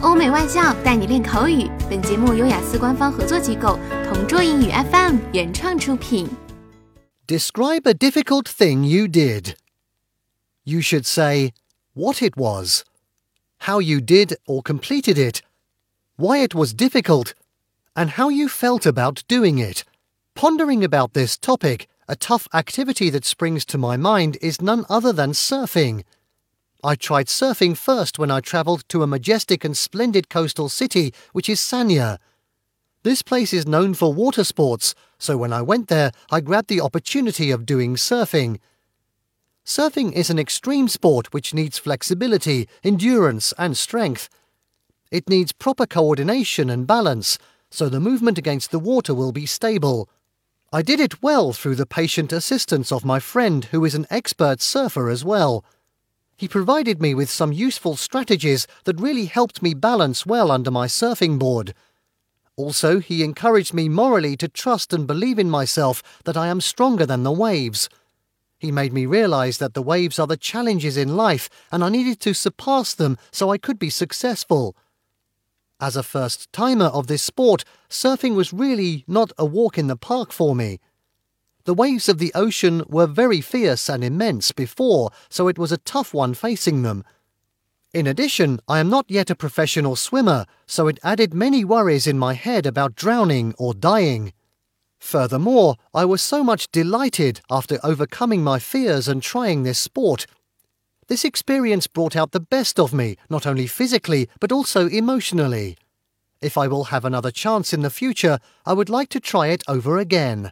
欧美外教带你练口语。本节目由雅思官方合作机构同桌英语 FM 原创出品。Describe a difficult thing you did. You should say what it was, how you did or completed it, why it was difficult, and how you felt about doing it. Pondering about this topic, a tough activity that springs to my mind is none other than surfing. I tried surfing first when I travelled to a majestic and splendid coastal city, which is Sanya. This place is known for water sports, so when I went there, I grabbed the opportunity of doing surfing. Surfing is an extreme sport which needs flexibility, endurance, and strength. It needs proper coordination and balance, so the movement against the water will be stable. I did it well through the patient assistance of my friend, who is an expert surfer as well. He provided me with some useful strategies that really helped me balance well under my surfing board. Also, he encouraged me morally to trust and believe in myself that I am stronger than the waves. He made me realize that the waves are the challenges in life and I needed to surpass them so I could be successful. As a first timer of this sport, surfing was really not a walk in the park for me. The waves of the ocean were very fierce and immense before, so it was a tough one facing them. In addition, I am not yet a professional swimmer, so it added many worries in my head about drowning or dying. Furthermore, I was so much delighted after overcoming my fears and trying this sport. This experience brought out the best of me, not only physically, but also emotionally. If I will have another chance in the future, I would like to try it over again.